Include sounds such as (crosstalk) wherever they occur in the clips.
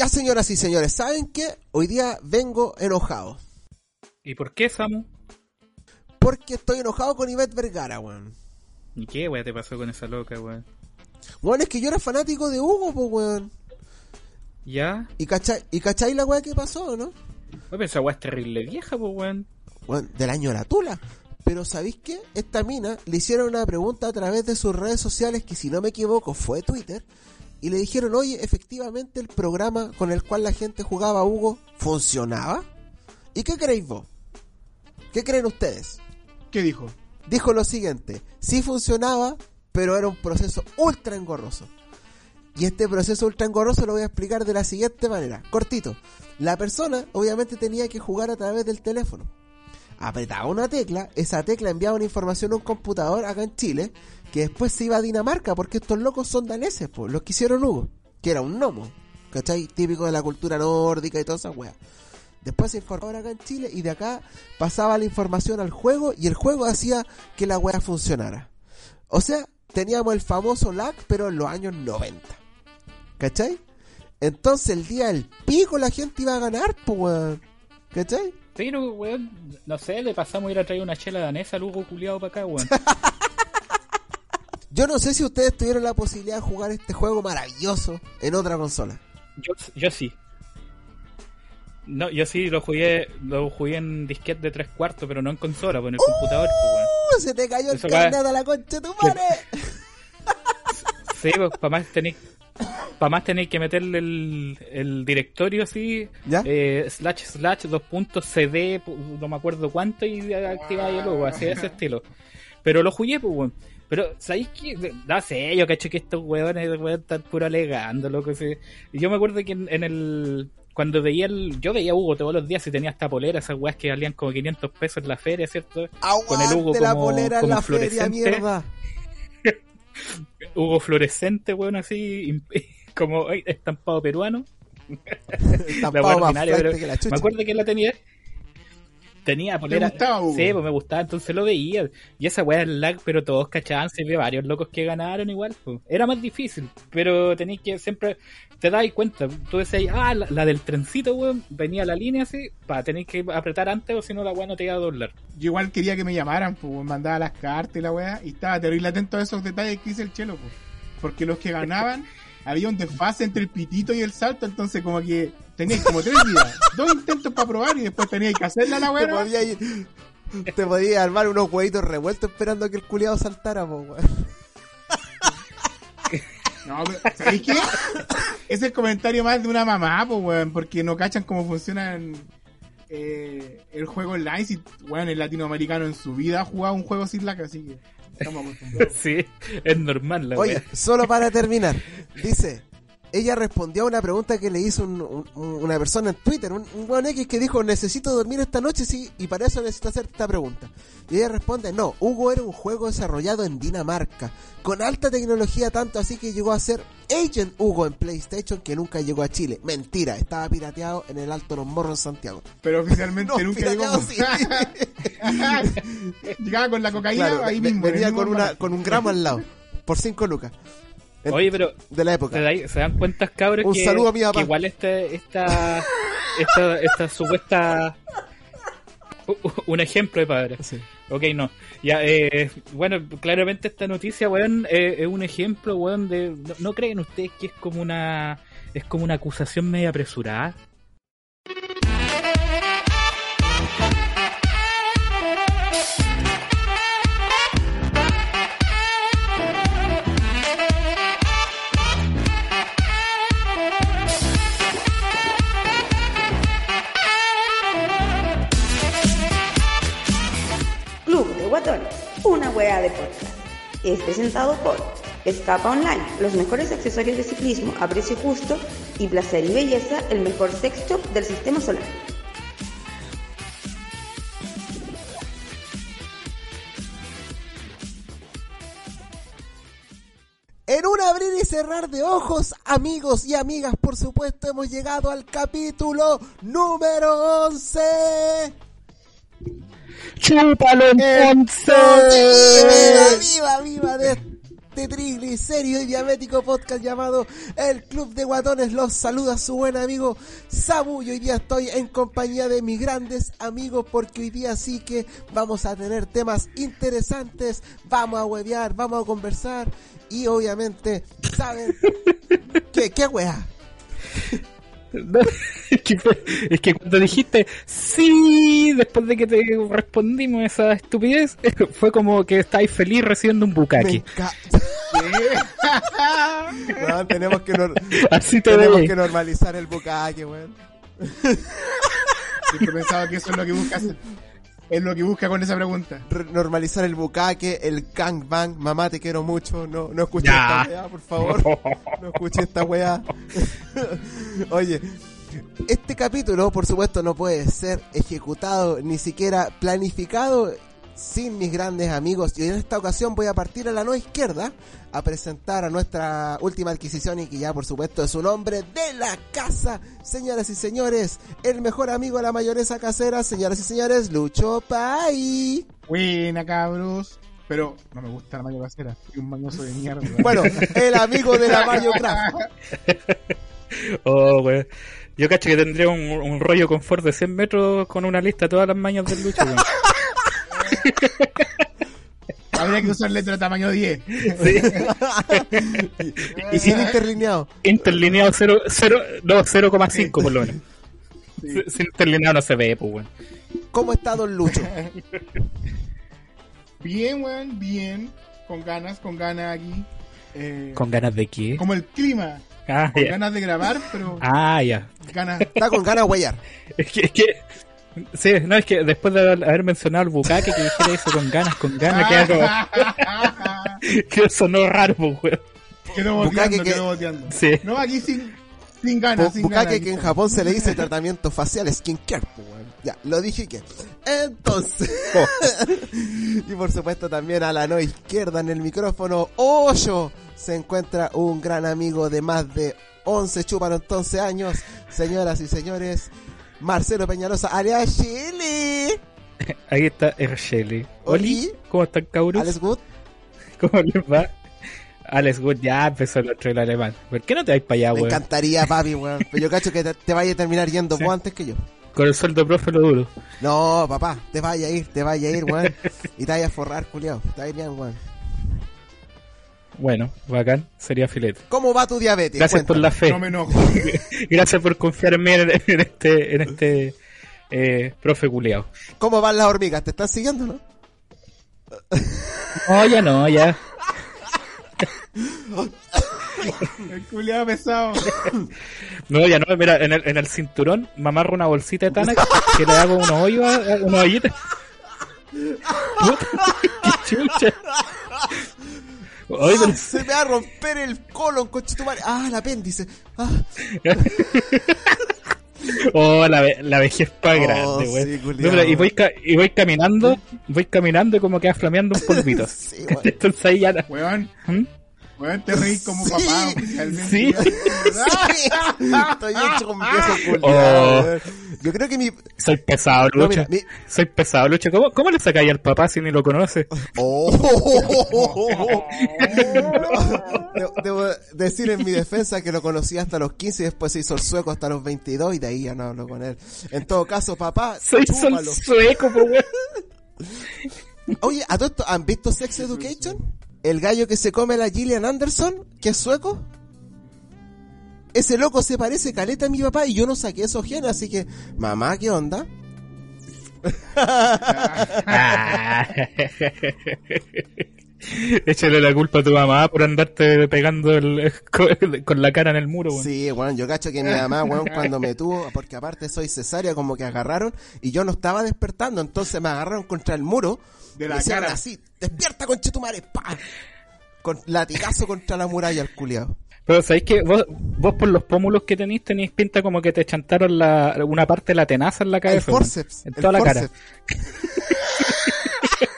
Ya, señoras y señores, ¿saben qué? Hoy día vengo enojado. ¿Y por qué, Samu? Porque estoy enojado con Ivette Vergara, weón. ¿Y qué, weón, te pasó con esa loca, weón? Weón, es que yo era fanático de Hugo, pues, weón. ¿Ya? ¿Y cachai, ¿Y cachai la weá que pasó, no? Oye, esa weá es terrible vieja, pues, weón. Weón, del año de la tula. Pero ¿sabéis qué? Esta mina le hicieron una pregunta a través de sus redes sociales, que si no me equivoco fue Twitter, y le dijeron, oye, efectivamente el programa con el cual la gente jugaba a Hugo funcionaba. ¿Y qué creéis vos? ¿Qué creen ustedes? ¿Qué dijo? Dijo lo siguiente, sí funcionaba, pero era un proceso ultra engorroso. Y este proceso ultra engorroso lo voy a explicar de la siguiente manera, cortito. La persona obviamente tenía que jugar a través del teléfono. Apretaba una tecla, esa tecla enviaba una información a un computador acá en Chile, que después se iba a Dinamarca, porque estos locos son daneses, pues, los que hicieron Hugo, que era un gnomo, ¿cachai? Típico de la cultura nórdica y toda esa wea. Después se informaba acá en Chile y de acá pasaba la información al juego y el juego hacía que la wea funcionara. O sea, teníamos el famoso lag, pero en los años 90. ¿Cachai? Entonces el día del pico la gente iba a ganar, pues. ¿Cachai? Pero, weón, no sé, le pasamos a ir a traer una chela danesa al Hugo culiado para acá, weón. (laughs) Yo no sé si ustedes tuvieron la posibilidad de jugar este juego maravilloso en otra consola. Yo, yo sí. No, yo sí lo jugué, lo jugué en disquete de tres cuartos, pero no en consola, pues en el computador, pues. ¡Uh! Se te cayó Eso el carnet a la concha de tu madre. (laughs) Sí, pues para más tenéis para más tenéis que meterle el, el directorio así, ¿Ya? eh, slash slash dos puntos CD, no me acuerdo cuánto, y activáis el logo, así de ese estilo. Pero lo jugué, pues, weón. Pero, ¿sabéis qué? No sé, yo cacho que estos weones, weón, están puro alegando, loco. sí. Yo me acuerdo que en, en el. Cuando veía el. Yo veía a Hugo todos los días y tenía esta polera, esas weas que valían como 500 pesos en la feria, ¿cierto? Con el Hugo Aguante la como- polera en como feria, fluorescente. mierda. (laughs) Hugo fluorescente, weón, así, como ay, estampado peruano. Estampado (laughs) La más wea ordinaria, fuerte pero que la chucha. me acuerdo que la tenía. Tenía polera. gustaba, Hugo? Sí, pues me gustaba, entonces lo veía. Y esa weá era el lag, pero todos cachaban, se ve varios locos que ganaron igual. pues. Era más difícil, pero tenéis que siempre. Te das cuenta, tú decías, ah, la, la del trencito, weón, venía la línea así, para tenéis que apretar antes o si no la weá no te iba a doblar. Yo igual quería que me llamaran, pues mandaba las cartas y la weá, y estaba terrible atento a esos detalles que hice el chelo, pues. Porque los que ganaban, había un desfase entre el pitito y el salto, entonces como que teníais como tres vidas, (laughs) dos intentos para probar y después teníais que hacerla la Te weá. ir- te podía armar unos huevitos revueltos esperando a que el culiado saltara, po, weón. No, pero, ¿sabéis qué? Es el comentario más de una mamá, pues, weón, porque no cachan cómo funcionan eh, el juego online. Si, weón, el latinoamericano en su vida ha jugado un juego sin lag, así que estamos acostumbrados. (laughs) sí, es normal la Oye, solo para terminar, dice, ella respondió a una pregunta que le hizo un- un- una persona en Twitter, un, un weón X que dijo, necesito dormir esta noche, sí, y para eso necesito hacer esta pregunta. Y ella responde, no, Hugo era un juego desarrollado en Dinamarca, con alta tecnología tanto así que llegó a ser Agent Hugo en PlayStation que nunca llegó a Chile. Mentira, estaba pirateado en el Alto Los Morros en Santiago. Pero oficialmente (laughs) No, nunca llegó. sí. (laughs) Llegaba con la cocaína Claro, ahí mismo. venía con, una, con un gramo al lado, por 5 lucas. En- Oye, pero de la época. ¿Se, da- se dan cuenta, cabros, Un que, saludo a mi papá. que igual este, esta, esta, esta supuesta... Un ejemplo de padre. Sí. Ok, no. Ya, eh, bueno, claramente esta noticia, weón, eh, es un ejemplo, weón, de... ¿no, no creen ustedes que es como una... Es como una acusación media apresurada? Una wea de podcast. Es presentado por Escapa Online, los mejores accesorios de ciclismo a precio justo y placer y belleza, el mejor sex shop del sistema solar. En un abrir y cerrar de ojos, amigos y amigas, por supuesto, hemos llegado al capítulo número 11. ¡Chúpalo, ¡Viva, viva, viva! De este triglicérido y diabético podcast llamado El Club de Guatones. Los saluda su buen amigo Sabu y hoy día estoy en compañía de mis grandes amigos porque hoy día sí que vamos a tener temas interesantes, vamos a huevear, vamos a conversar y obviamente, ¿saben? (laughs) ¿Qué, qué wea? No, es, que, fue- es que cuando dijiste sí, después de que te respondimos esa estupidez, (laughs) fue como que estáis feliz recibiendo un encanta. (laughs) Weón, tenemos que, Así te tenemos que normalizar el bucaque, weón. Siempre pensaba que eso es lo que busca hacer. Es lo que busca con esa pregunta. Re- normalizar el bucaque, el gangbang, mamá te quiero mucho, no, no escuches Ya. esta weá, por favor, no escuches esta weá. (laughs) Oye, este capítulo, por supuesto, no puede ser ejecutado, ni siquiera planificado sin mis grandes amigos. Y en esta ocasión voy a partir a la no izquierda a presentar a nuestra última adquisición y que ya, por supuesto, es un hombre de la casa. Señoras y señores, el mejor amigo de la mayonesa casera, señoras y señores, Lucho Pai. Buena, cabros. Pero no me gusta la mayo casera. Soy un mañoso de mierda. (laughs) Bueno, el amigo de la Mayo Craft. (laughs) Oh, weón. Yo cacho que tendría un, un rollo confort de 100 metros con una lista todas las mañas del lucho, weón. (laughs) Habría que usar letra tamaño 10. Sí. Y sin interlineado. Interlineado 0, 0, no, 0,5 por lo menos. Sin interlineado no se ve, pues, weón. ¿Cómo está Don Lucho? (laughs) Bien, weón, bien. Con ganas, con ganas aquí. Eh, ¿Con ganas de qué? Como el clima. Ah, Con ganas de grabar, pero Ah, ya. ganas. Está con ganas de huellar. Es que, es que, sí, no, es que después de haber mencionado el bucaque que dijera eso con ganas, con ganas, queda como, (laughs) que sonó raro, pues, weón. Quedó Bucaque boteando, que- quedó boteando. Sí. No, aquí sin, sin ganas, sin Bucaque ganas. que en Japón se le dice (laughs) tratamiento facial skincare. pues, weón. Ya, lo dije que. Entonces. (laughs) y por supuesto también a la no izquierda en el micrófono, Hoyo, se encuentra un gran amigo de más de 11 chúpalo entonces años. Señoras y señores, Marcelo Peñalosa, alias Chile. (laughs) Ahí está Ersheli. Oli. ¿cómo están, cabros? Alex Wood. (laughs) ¿Cómo les va? Alex Wood ya empezó el otro el alemán. ¿Por qué no te vais para allá, Me weón? encantaría, papi, weón. (laughs) Pero yo cacho que te, te vaya a terminar yendo Sí. vos antes que yo. Con el sueldo profe lo duro. No, papá, te vaya a ir, te vaya a ir, weón. Y te vaya a forrar, culiao. Ir bien, weón. Bueno, bacán, sería filete. ¿Cómo va tu diabetes? Gracias por la fe. No me enojo. (laughs) Gracias por confiar en mí en, este, en este eh, profe culeado. ¿Cómo van las hormigas? ¿Te están siguiendo, no? No, ya no, ya. (laughs) El culiado pesado. No, ya no, mira, en el, en el cinturón me amarro una bolsita de Tanax que le hago unos hoyos, a- unos hoyitos. (laughs) Puta, ¡Qué chucha! Oye, pero- Se me va a romper el colon, coche tu madre. Ah, el apéndice. Ah, (laughs) Oh, la, ve- la vejez pa' Oh, grande, güey. No, y voy, y voy caminando, voy caminando y como queda flameando un polvito. (laughs) Sí. (laughs) Entonces ahí ya... la- Weón, ¿Mm? Weón, te reís como Sí. papá oficialmente. Sí. Sí. Estoy hecho con viejo (laughs) culiao, Oh. Yo creo que mi. Soy pesado, No, Lucho. mira, mi- Soy pesado, Lucho. ¿Cómo, ¿Cómo le sacáis al papá si ni lo conoce? Oh. (laughs) Debo- Debo decir en mi defensa que lo conocí hasta los 15 y después se hizo el sueco hasta los 22 y de ahí ya no hablo con él. En todo caso, papá, Soy chúpalo. sueco, po, weón. Oye, ¿a todo esto han visto Sex Education? El gallo que se come a la Gillian Anderson, que es sueco. Ese loco se parece caleta a mi papá y yo no saqué esos genes, así que, mamá, ¿qué onda? (laughs) (laughs) (laughs) (laughs) Échale la culpa a tu mamá por andarte pegando el- con, con la cara en el muro, weón. Sí, bueno, yo cacho que mi mamá, weón, (laughs) cuando me tuvo, porque aparte soy cesárea, como que agarraron y yo no estaba despertando, entonces me agarraron contra el muro De y la me cara. así, despierta conchetumare, pa, con latigazo contra la muralla el culiao. Pero sabéis que vos, vos por los pómulos que tenéis tenéis pinta como que te chantaron la, una parte de la tenaza en la El cabeza. weón. forceps, En el toda la cara. (laughs)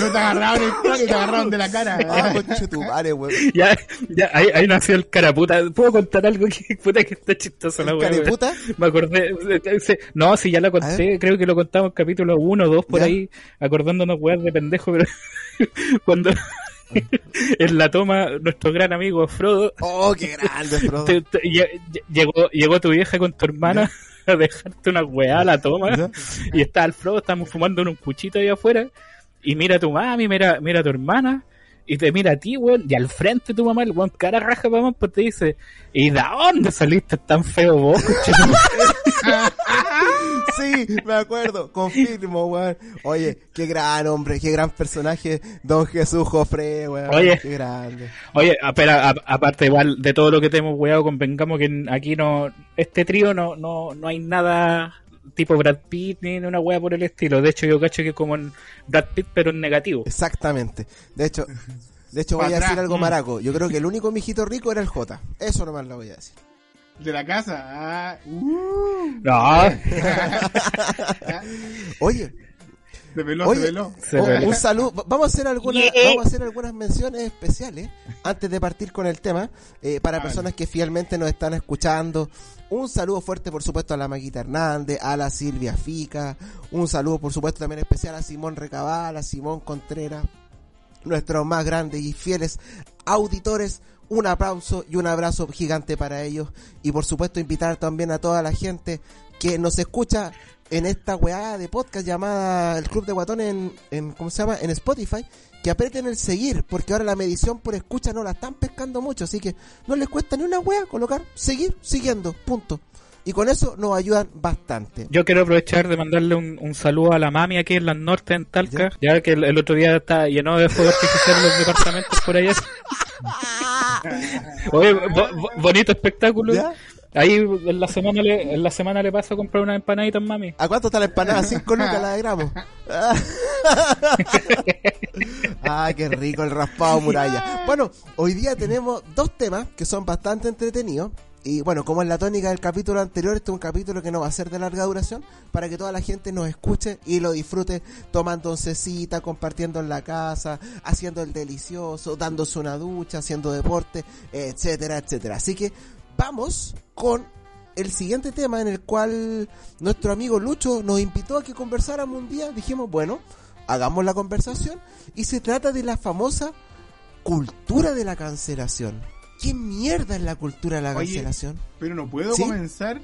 No te agarraron el culo, te agarraron de la cara. Ah, conchetumare, weón. Ya, ya, ahí, ahí nació el caraputa. ¿Puedo contar algo que puta que está chistoso la ¿El weá, weón? careputa? Me acordé. se- No, si ya la A conté, creo que lo contamos en capítulo 1 o 2 por ¿Ya? ahí, acordándonos weas de pendejo, pero (laughs) cuando, (laughs) en la toma, nuestro gran amigo Frodo, Oh, qué grande, Frodo. te- te- lle- lle- llegó, llegó tu vieja con tu hermana (laughs) a dejarte una weá a la toma. ¿Ya? Y está el Frodo, estamos fumando en un cuchito ahí afuera. Y mira a tu mami, mira, mira a tu hermana. Y te mira a ti, weón. Y al frente tu mamá, el weón cara raja mamá, pues te dice: ¿Y de dónde saliste tan feo vos, conchetumare?" (laughs) Sí, me acuerdo, confirmo, weón. Oye, qué gran hombre, qué gran personaje, Don Jesús Jofre, weón. Oye. Qué grande. Oye, a- pero a- aparte igual de todo lo que te hemos weado, convengamos que aquí no, este trío no, no, no hay nada tipo Brad Pitt ni una wea por el estilo. De hecho, yo cacho que como en Brad Pitt, pero en negativo. Exactamente. De hecho, de hecho voy a decir algo Mm. maraco. Yo creo que el único mijito rico era el J. Eso nomás lo voy a decir. De la casa. Ah, uh, No, (laughs) Oye, se veló, Oye, se veló. Se un- ve. un saludo. Vamos a hacer algunas, Yeah. vamos a hacer algunas menciones especiales antes de partir con el tema eh, para Vale. personas que fielmente nos están escuchando. Un saludo fuerte, por supuesto, a la Maquita Hernández, a la Silvia Fica. Un saludo, por supuesto, también especial a Simón Recabal, a Simón Contreras, nuestros más grandes y fieles auditores. Un aplauso y un abrazo gigante para ellos. Y por supuesto, invitar también a toda la gente que nos escucha en esta weá de podcast llamada El Club de Guatones en, en, ¿cómo se llama? En Spotify, que aprieten el seguir, porque ahora la medición por escucha no la están pescando mucho, así que no les cuesta ni una weá colocar seguir, siguiendo, punto. Y con eso nos ayudan bastante. Yo quiero aprovechar de mandarle un, un saludo a la mami aquí en las norte en Talca, ya, que el, el otro día está lleno de fuego artificial en los departamentos por allá. (laughs) Oye, bo- bo- bonito espectáculo. ¿Ya? Ahí en la semana le, en la semana le paso a comprar una empanadita mami. ¿A cuánto está la empanada? 5 lucas la de gramo. (laughs) ah, qué rico el raspado muralla. Bueno, hoy día tenemos dos temas que son bastante entretenidos. Y bueno, como es la tónica del capítulo anterior, este es un capítulo que no va a ser de larga duración, para que toda la gente nos escuche y lo disfrute tomando oncecita, compartiendo en la casa, haciendo el delicioso, dándose una ducha, haciendo deporte, etcétera, etcétera. Así que vamos con el siguiente tema en el cual nuestro amigo Lucho nos invitó a que conversáramos un día. Dijimos, bueno, hagamos la conversación y se trata de la famosa cultura de la cancelación. ¿Qué mierda es la cultura de la Oye, cancelación? Pero no puedo ¿Sí? comenzar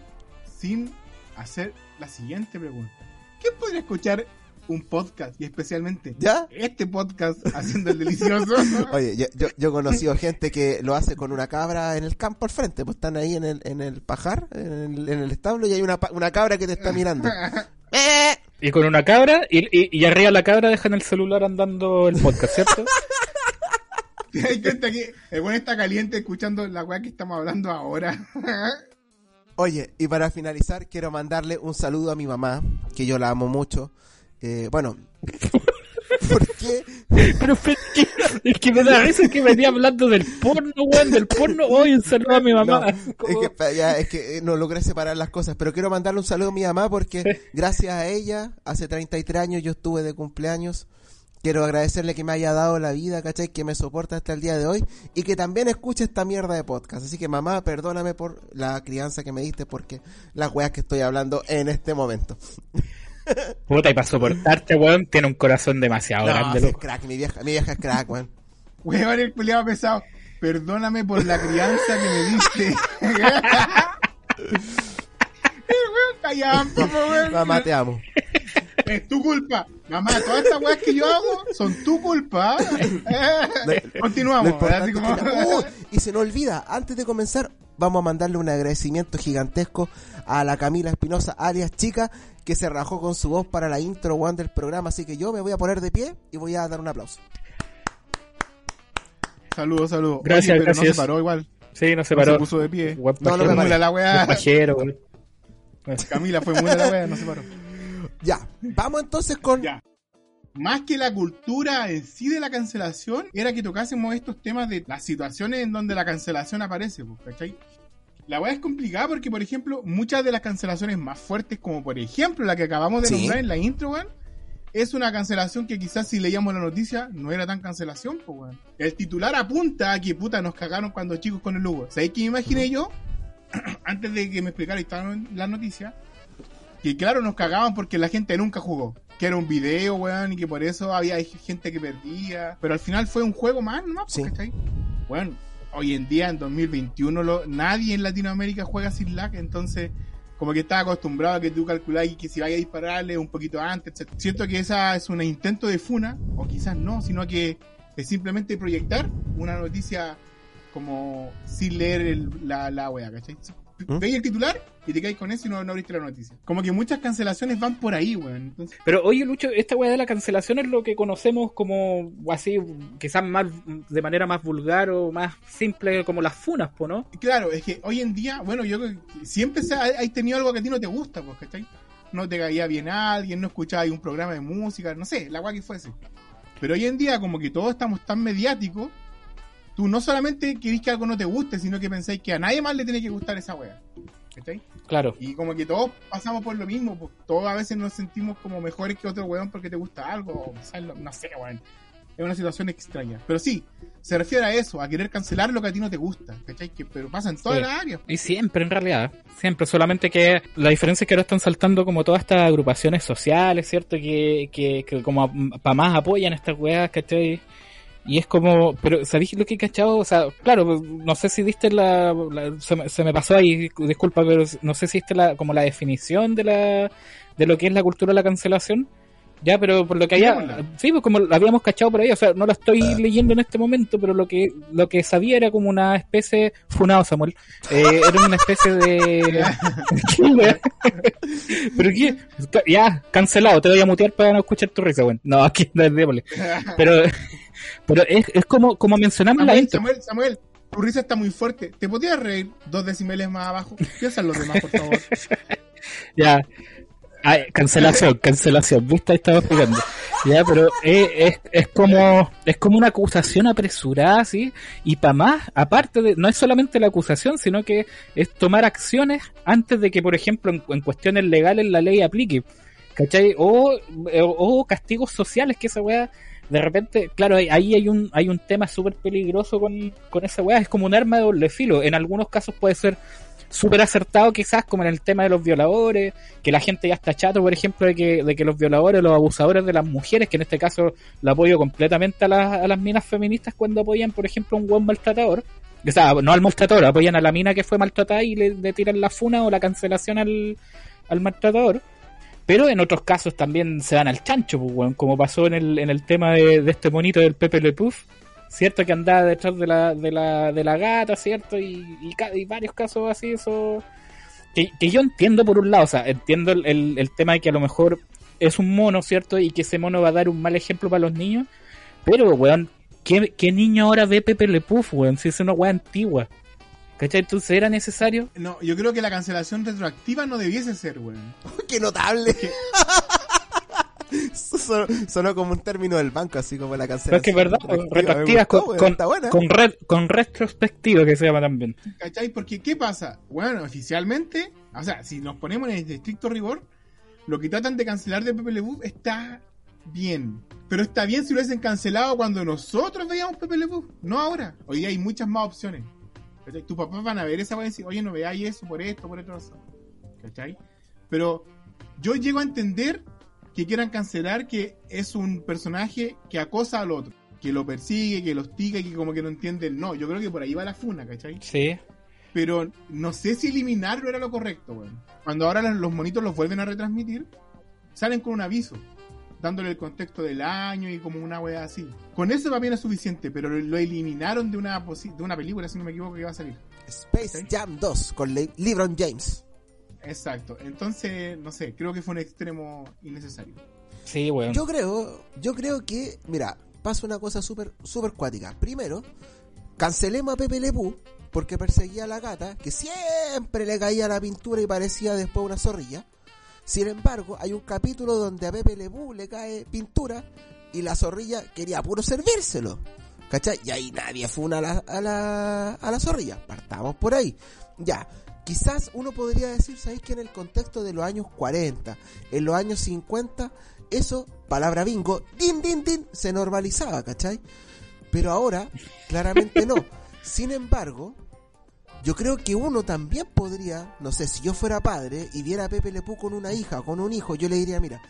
sin hacer la siguiente pregunta. ¿Quién podría escuchar un podcast y especialmente ¿Ya? este podcast haciendo el delicioso? (laughs) Oye, yo, yo, yo he conocido gente que lo hace con una cabra en el campo al frente, pues están ahí en el, en el pajar, en el, en el establo, y hay una, pa- una cabra que te está mirando. (laughs) ¡Eh! Y con una cabra, y, y, y arriba la cabra dejan el celular andando el podcast, ¿cierto? (laughs) ¿Te das cuenta que el bueno está caliente escuchando la weá que estamos hablando ahora? Oye, y para finalizar, quiero mandarle un saludo a mi mamá, que yo la amo mucho. Eh, bueno, (laughs) ¿por qué? Pero es que, es que me da risa que venía hablando del porno, weón, del porno. Hoy un saludo a mi mamá. No, es que, ya, es que eh, no logré separar las cosas, pero quiero mandarle un saludo a mi mamá porque gracias a ella, hace 33 años yo estuve de cumpleaños. Quiero agradecerle que me haya dado la vida, ¿cachai? Que me soporta hasta el día de hoy y que también escuche esta mierda de podcast. Así que mamá, perdóname por la crianza que me diste porque las weas que estoy hablando en este momento. Puta, y para soportarte, weón, tiene un corazón demasiado No, grande, es crack, mi vieja, mi vieja es crack, weón. Weón, el culiado pesado. Perdóname por la crianza que me diste. (laughs) el weón weón. Mamá, te amo. Es tu culpa. Mamá, todas estas weas que yo hago son tu culpa. Continuamos. así como- ¡Uh! y se nos olvida, antes de comenzar, vamos a mandarle un agradecimiento gigantesco a la Camila Espinosa, alias Chica, que se rajó con su voz para la intro one del programa. Así que yo me voy a poner de pie y voy a dar un aplauso. Saludos, saludos. Gracias, Oye, pero no gracias. se paró igual. Sí, no se No se paró. puso de pie. Buen No, no me la wea. pajero. Camila fue mula la wea, no se paró. Ya, vamos entonces con... Ya. Más que la cultura en sí de la cancelación, era que tocásemos estos temas de las situaciones en donde la cancelación aparece, pues, ¿cachai? La weá es complicada porque, por ejemplo, muchas de las cancelaciones más fuertes, como por ejemplo la que acabamos de Sí. nombrar en la intro, weón, es una cancelación que quizás si leíamos la noticia no era tan cancelación, pues, weón. El titular apunta a que puta nos cagaron cuando chicos con el Hugo. ¿Sabéis qué me imaginé yo? (clears throat) Antes de que me explicara la noticia, que claro, nos cagaban porque la gente nunca jugó. que era un video, weón, y que por eso había gente que perdía. Pero al final fue un juego más, ¿no? Sí. Bueno, hoy en día, en 2021, lo- nadie en Latinoamérica juega sin lag, entonces como que está acostumbrado a que tú calculas que si vaya a dispararle un poquito antes, etc. Siento que esa es un intento de funa, o quizás no, sino que es simplemente proyectar una noticia como sin leer el- la, la wea, ¿cachai? ¿Mm? Veis el titular y te caes con eso y no, no abriste la noticia. Como que muchas cancelaciones van por ahí, weón. Entonces, Pero oye, Lucho, esta weá de la cancelación es lo que conocemos como así, quizás más de manera más vulgar o más simple como las funas, po, ¿no? Claro, es que hoy en día, bueno, yo siempre hay tenido algo que a ti no te gusta, pues, ¿cachai? No te caía bien alguien, no escuchabas un programa de música, no sé, la guay que fuese. Pero hoy en día, como que todos estamos tan mediáticos, tú no solamente querís que algo no te guste, sino que pensáis que a nadie más le tiene que gustar esa wea. ¿Cachai? Claro. Y como que todos pasamos por lo mismo, pues, todos a veces nos sentimos como mejores que otro weón porque te gusta algo, o no sé, weón. Es una situación extraña. Pero sí, se refiere a eso, a querer cancelar lo que a ti no te gusta, ¿cachai? Que, pero pasa en todas Sí. las áreas. Y siempre, en realidad, siempre, solamente que la diferencia es que ahora están saltando como todas estas agrupaciones sociales, ¿cierto? Que, que, que como para más apoyan estas weas, ¿cachai? Y es como, pero ¿sabéis lo que he cachado? O sea, claro, no sé si diste la, la- se, me, se me pasó ahí, disculpa, pero no sé si diste la, como la definición de la, de lo que es la cultura de la cancelación. Ya, pero por lo que haya, sí, pues como lo habíamos cachado por ahí, o sea, no lo estoy leyendo en este momento, pero lo que, lo que sabía era como una especie, funado Samuel, eh, era una especie de, (laughs) (laughs) pero qué, ya, cancelado, te voy a mutear para no escuchar tu risa, weón. No, aquí démosle. Pero, pero es, es como, como mencionamos en la Samuel, intro. Samuel, Samuel, tu risa está muy fuerte. ¿Te podrías reír dos decimeles más abajo? Piensa en los demás, por favor. (laughs) Ya. Ay, cancelación, cancelación, viste, estaba jugando. Ya, pero es, es, es como es como una acusación apresurada, ¿sí? Y para más, aparte de, no es solamente la acusación, sino que es tomar acciones antes de que, por ejemplo, en, en cuestiones legales la ley aplique. ¿Cachai? O, o, o castigos sociales que esa weá, de repente, claro, ahí- hay un, hay un tema súper peligroso con, con esa weá, es como un arma de doble filo. En algunos casos puede ser súper acertado quizás como en el tema de los violadores, que la gente ya está chato, por ejemplo, de que, de que los violadores, los abusadores de las mujeres, que en este caso lo apoyo completamente a las, a las minas feministas cuando apoyan, por ejemplo, a un buen maltratador. O sea, no al maltratador, apoyan a la mina que fue maltratada y le, le tiran la funa o la cancelación al, al maltratador. Pero en otros casos también se dan al chancho, pues, weón, como pasó en el, en el tema de, de este monito del Pepe Le Puff, ¿cierto? Que andaba detrás de la, de la, de la gata, ¿cierto? Y, y, y varios casos así, eso. Que, que yo entiendo por un lado, o sea, entiendo el, el, el tema de que a lo mejor es un mono, ¿cierto? Y que ese mono va a dar un mal ejemplo para los niños. Pero, weón, ¿qué, qué niño ahora ve Pepe Le Puff, weón? Si es una weá antigua. ¿Cachai? Entonces era necesario. No, yo creo que la cancelación retroactiva no debiese ser, weón. (laughs) ¡Qué notable! (laughs) Sonó, sonó como un término del banco, así como la Pero es cancelación. que es verdad, retroactivas con, con, está buena. con, re- con retrospectiva que se llama también. ¿Cachai? Porque, ¿qué pasa? Bueno, oficialmente, o sea, si nos ponemos en el estricto rigor, lo que tratan de cancelar de Pew está bien. Pero está bien si lo hubiesen cancelado cuando nosotros veíamos Pew, no ahora. Hoy día hay muchas más opciones. ¿Cachai? Tus papás van a ver esa weá y decir, oye, no veáis eso por esto, por esto. razón. ¿Cachai? Pero yo llego a entender que quieran cancelar que es un personaje que acosa al otro, que lo persigue, que lo hostiga y que como que no entiende el no. Yo creo que por ahí va la funa, ¿cachai? Sí. pero no sé si eliminarlo era lo correcto, weón. Cuando ahora los monitos los vuelven a retransmitir, salen con un aviso, dándole el contexto del año y como una wea así. Con eso no es suficiente, pero lo, eliminaron de una, posi- de una película, si no me equivoco, que iba a salir. Space. Jam 2 con Le- LeBron James. Exacto. Entonces, no sé, creo que fue un extremo innecesario. Sí, weón. Yo creo, yo creo que, mira, pasa una cosa súper súper cuática. Primero, cancelemos a Pepe Le Pew porque perseguía a la gata, que siempre le caía la pintura y parecía después una zorrilla. Sin embargo, hay un capítulo donde a Pepe Le Pew le cae pintura y la zorrilla quería puro servírselo. ¿Cachai? Y ahí nadie fue a la, a la, a la zorrilla. Partamos por ahí. Ya. Quizás uno podría decir, ¿sabéis que en el contexto de los años 40, en los años 50, eso, palabra bingo, din, din, din, se normalizaba, ¿cachai? Pero ahora, claramente no. (laughs) Sin embargo, yo creo que uno también podría, no sé, si yo fuera padre y viera a Pepe Le Pew con una hija con un hijo, yo le diría, mira,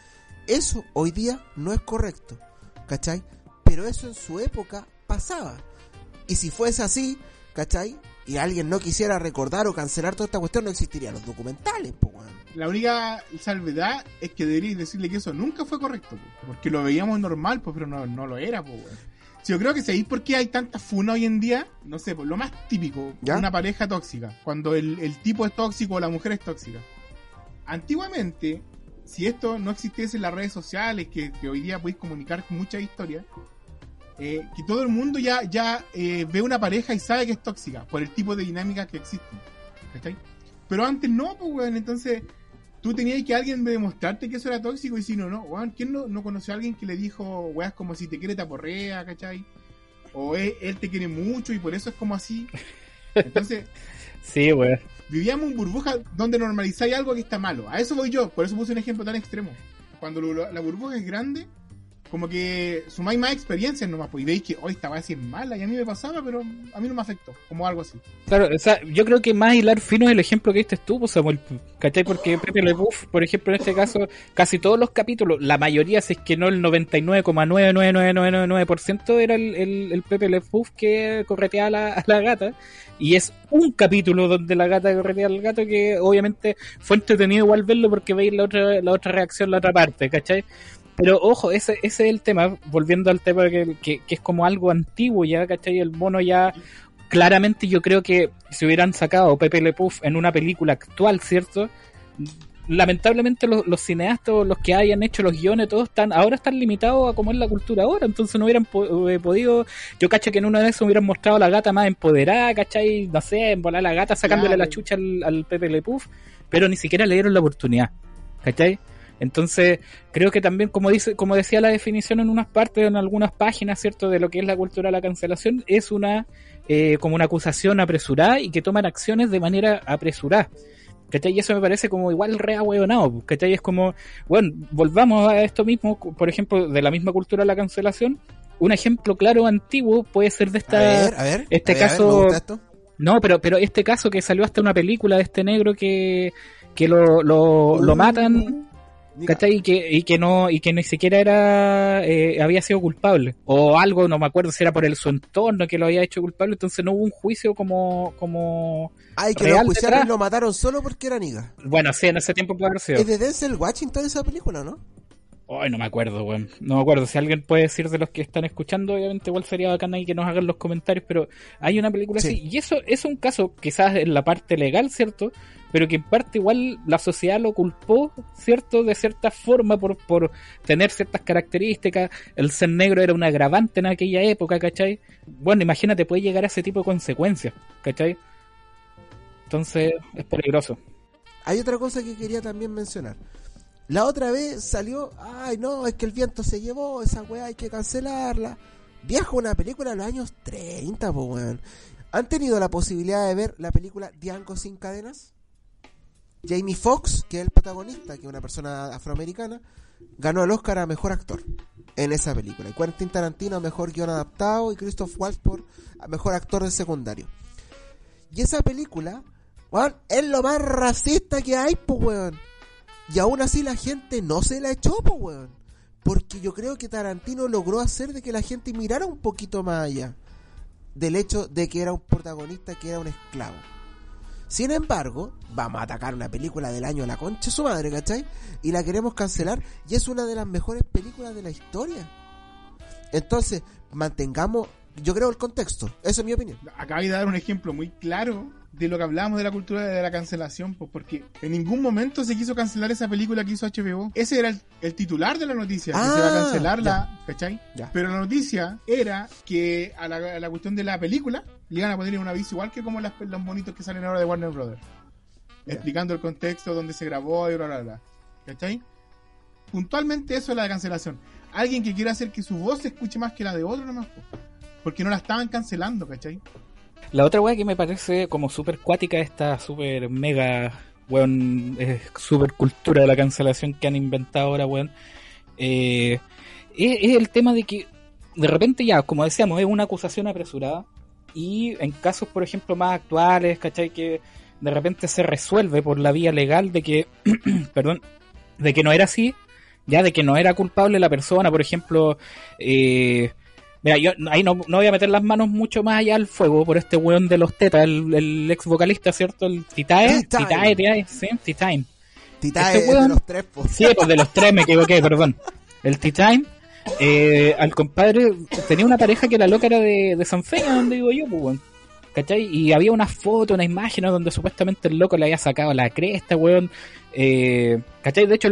Eso hoy día no es correcto, ¿cachai? Pero eso en su época pasaba. Y si fuese así, ¿cachai? Y alguien no quisiera recordar o cancelar toda esta cuestión, no existirían los documentales, po, weón. La única salvedad es que deberíais decirle que eso nunca fue correcto, po, porque lo veíamos normal, pues, pero no, no lo era, pues, Si yo creo que sabéis por qué hay tanta funa hoy en día, no sé, pues lo más típico, ¿Ya? una pareja tóxica, cuando el, el tipo es tóxico o la mujer es tóxica. Antiguamente, si esto no existiese en las redes sociales, que, que hoy día podéis comunicar muchas historias, eh, que todo el mundo ya, ya eh, ve una pareja y sabe que es tóxica, por el tipo de dinámica que existen. ¿Cachai? Pero antes no, pues, weón, entonces tú tenías que alguien demostrarte que eso era tóxico y si no, no, weón, ¿quién no, no conoció a alguien que le dijo, weón, como si te quiere te aporrea, ¿cachai? O él, él te quiere mucho y por eso es como así. Entonces, (laughs) Sí, weón. vivíamos en burbuja donde normalizáis algo que está malo. A eso voy yo, por eso puse un ejemplo tan extremo. Cuando lo- la burbuja es grande, como que sumáis más experiencias nomás, pues, y veis que hoy esta sí es mala y a mí me pasaba, pero a mí no me afectó, como algo así. Claro, o sea, yo creo que más hilar fino es el ejemplo que diste tú, pues, Samuel, ¿cachai? Porque Pepe Le Buff, por ejemplo, en este caso, casi todos los capítulos, la mayoría, si es que no el 99,99999% era el, el, el Pepe Le Buff que correteaba a la, a la gata, y es un capítulo donde la gata corretea al gato que obviamente fue entretenido igual verlo porque veis la otra, la otra reacción, la otra parte, ¿cachai? Pero ojo, ese, ese es el tema, volviendo al tema que, que, que es como algo antiguo ya, ¿cachai? El mono ya claramente yo creo que si hubieran sacado Pepe Le Puff en una película actual, ¿cierto? Lamentablemente los, los cineastas, los que hayan hecho los guiones, todos están, ahora están limitados a cómo es la cultura ahora, entonces no hubieran po- eh, podido, yo cacho que en una de esas hubieran mostrado a la gata más empoderada, ¿cachai? No sé, volar la gata sacándole Claro. la chucha al, al Pepe Le Puff, pero ni siquiera le dieron la oportunidad, ¿cachai? Entonces, creo que también, como dice, como decía la definición en unas partes, en algunas páginas, ¿cierto?, de lo que es la cultura de la cancelación, es una, eh, como una acusación apresurada y que toman acciones de manera apresurada. ¿Cachai? Y eso me parece como igual re ahueonado, ¿cachai? Es como, bueno, volvamos a esto mismo, por ejemplo, de la misma cultura de la cancelación. Un ejemplo claro antiguo puede ser de A esta... ver, a ver. este a ver, a caso-. No, pero, pero este caso que salió hasta una película de este negro que, que lo, lo, lo Uh, matan ¿cachai? Y que, y que no, y que ni siquiera era, eh, había sido culpable. O algo, no me acuerdo si era por el su entorno que lo había hecho culpable, entonces no hubo un juicio como, como, Ay, que real lo y lo mataron solo porque era niga. bueno, sí, en ese tiempo puede haber sido. Es de Denzel Washington esa película, ¿no? Ay, no me acuerdo, weón. No me acuerdo. Si alguien puede decir de los que están escuchando, obviamente igual sería bacán ahí que nos hagan los comentarios, pero hay una película Sí. así. Y eso es un caso, quizás en la parte legal, ¿cierto? Pero que en parte igual la sociedad lo culpó, ¿cierto? De cierta forma por, por tener ciertas características. El ser negro era un agravante en aquella época, ¿cachai? Bueno, imagínate, puede llegar a ese tipo de consecuencias, ¿cachai? Entonces, es peligroso. Hay otra cosa que quería también mencionar. La otra vez salió, ay no, es que el viento se llevó, esa weá hay que cancelarla. Viejo, una película de los años 30, po weón. ¿Han tenido la posibilidad de ver la película Diango sin cadenas? Jamie Foxx, que es el protagonista, que es una persona afroamericana, ganó el Oscar a Mejor Actor en esa película. Y Quentin Tarantino a Mejor Guión Adaptado y Christoph Waltz por a Mejor Actor de Secundario. Y esa película, weón, es lo más racista que hay, pues, weón. Y aún así la gente no se la echó, pues, weón. Porque yo creo que Tarantino logró hacer de que la gente mirara un poquito más allá del hecho de que era un protagonista que era un esclavo. Sin embargo, vamos a atacar una película del año La Concha su madre, ¿cachai? Y la queremos cancelar y es una de las mejores películas de la historia. Entonces, mantengamos, yo creo, el contexto. Eso es mi opinión. Acabáis de dar un ejemplo muy claro de lo que hablábamos de la cultura de la cancelación, pues porque en ningún momento se quiso cancelar esa película que hizo HBO. Ese era el, el titular de la noticia, que se va a Ah, cancelar la, ¿cachai? Ya. Pero la noticia era que a la, a la cuestión de la película le iban a poner un aviso igual que como las, los monitos que salen ahora de Warner Brothers. Explicando el contexto, dónde se grabó y bla, bla, bla. ¿Cachai? Puntualmente eso es la cancelación. Alguien que quiera hacer que su voz se escuche más que la de otro nomás. po. Porque no la estaban cancelando, ¿cachai? La otra weá que me parece como súper cuática, esta súper mega, weón, eh, súper cultura de la cancelación que han inventado ahora, weón, eh, es, es el tema de que de repente ya, como decíamos, es una acusación apresurada y en casos, por ejemplo, más actuales, ¿cachai? Que de repente se resuelve por la vía legal de que, (clears throat) perdón, de que no era así, ya de que no era culpable la persona, por ejemplo, eh, mira, yo ahí no, no voy a meter las manos mucho más allá al fuego por este weón de los tetas, el, el ex vocalista, ¿cierto? El Titae. Titae, Titae, sí, Titae. Titae Este es de weón- los tres, po. Sí, pues de los tres me equivoqué, perdón. El T-Time, eh, al compadre, tenía una pareja que la loca era de, San Feña, donde digo yo, pues, weón. ¿Cachai? Y había una foto, una imagen donde supuestamente el loco le había sacado la cresta, weón. Eh, ¿Cachai? De hecho,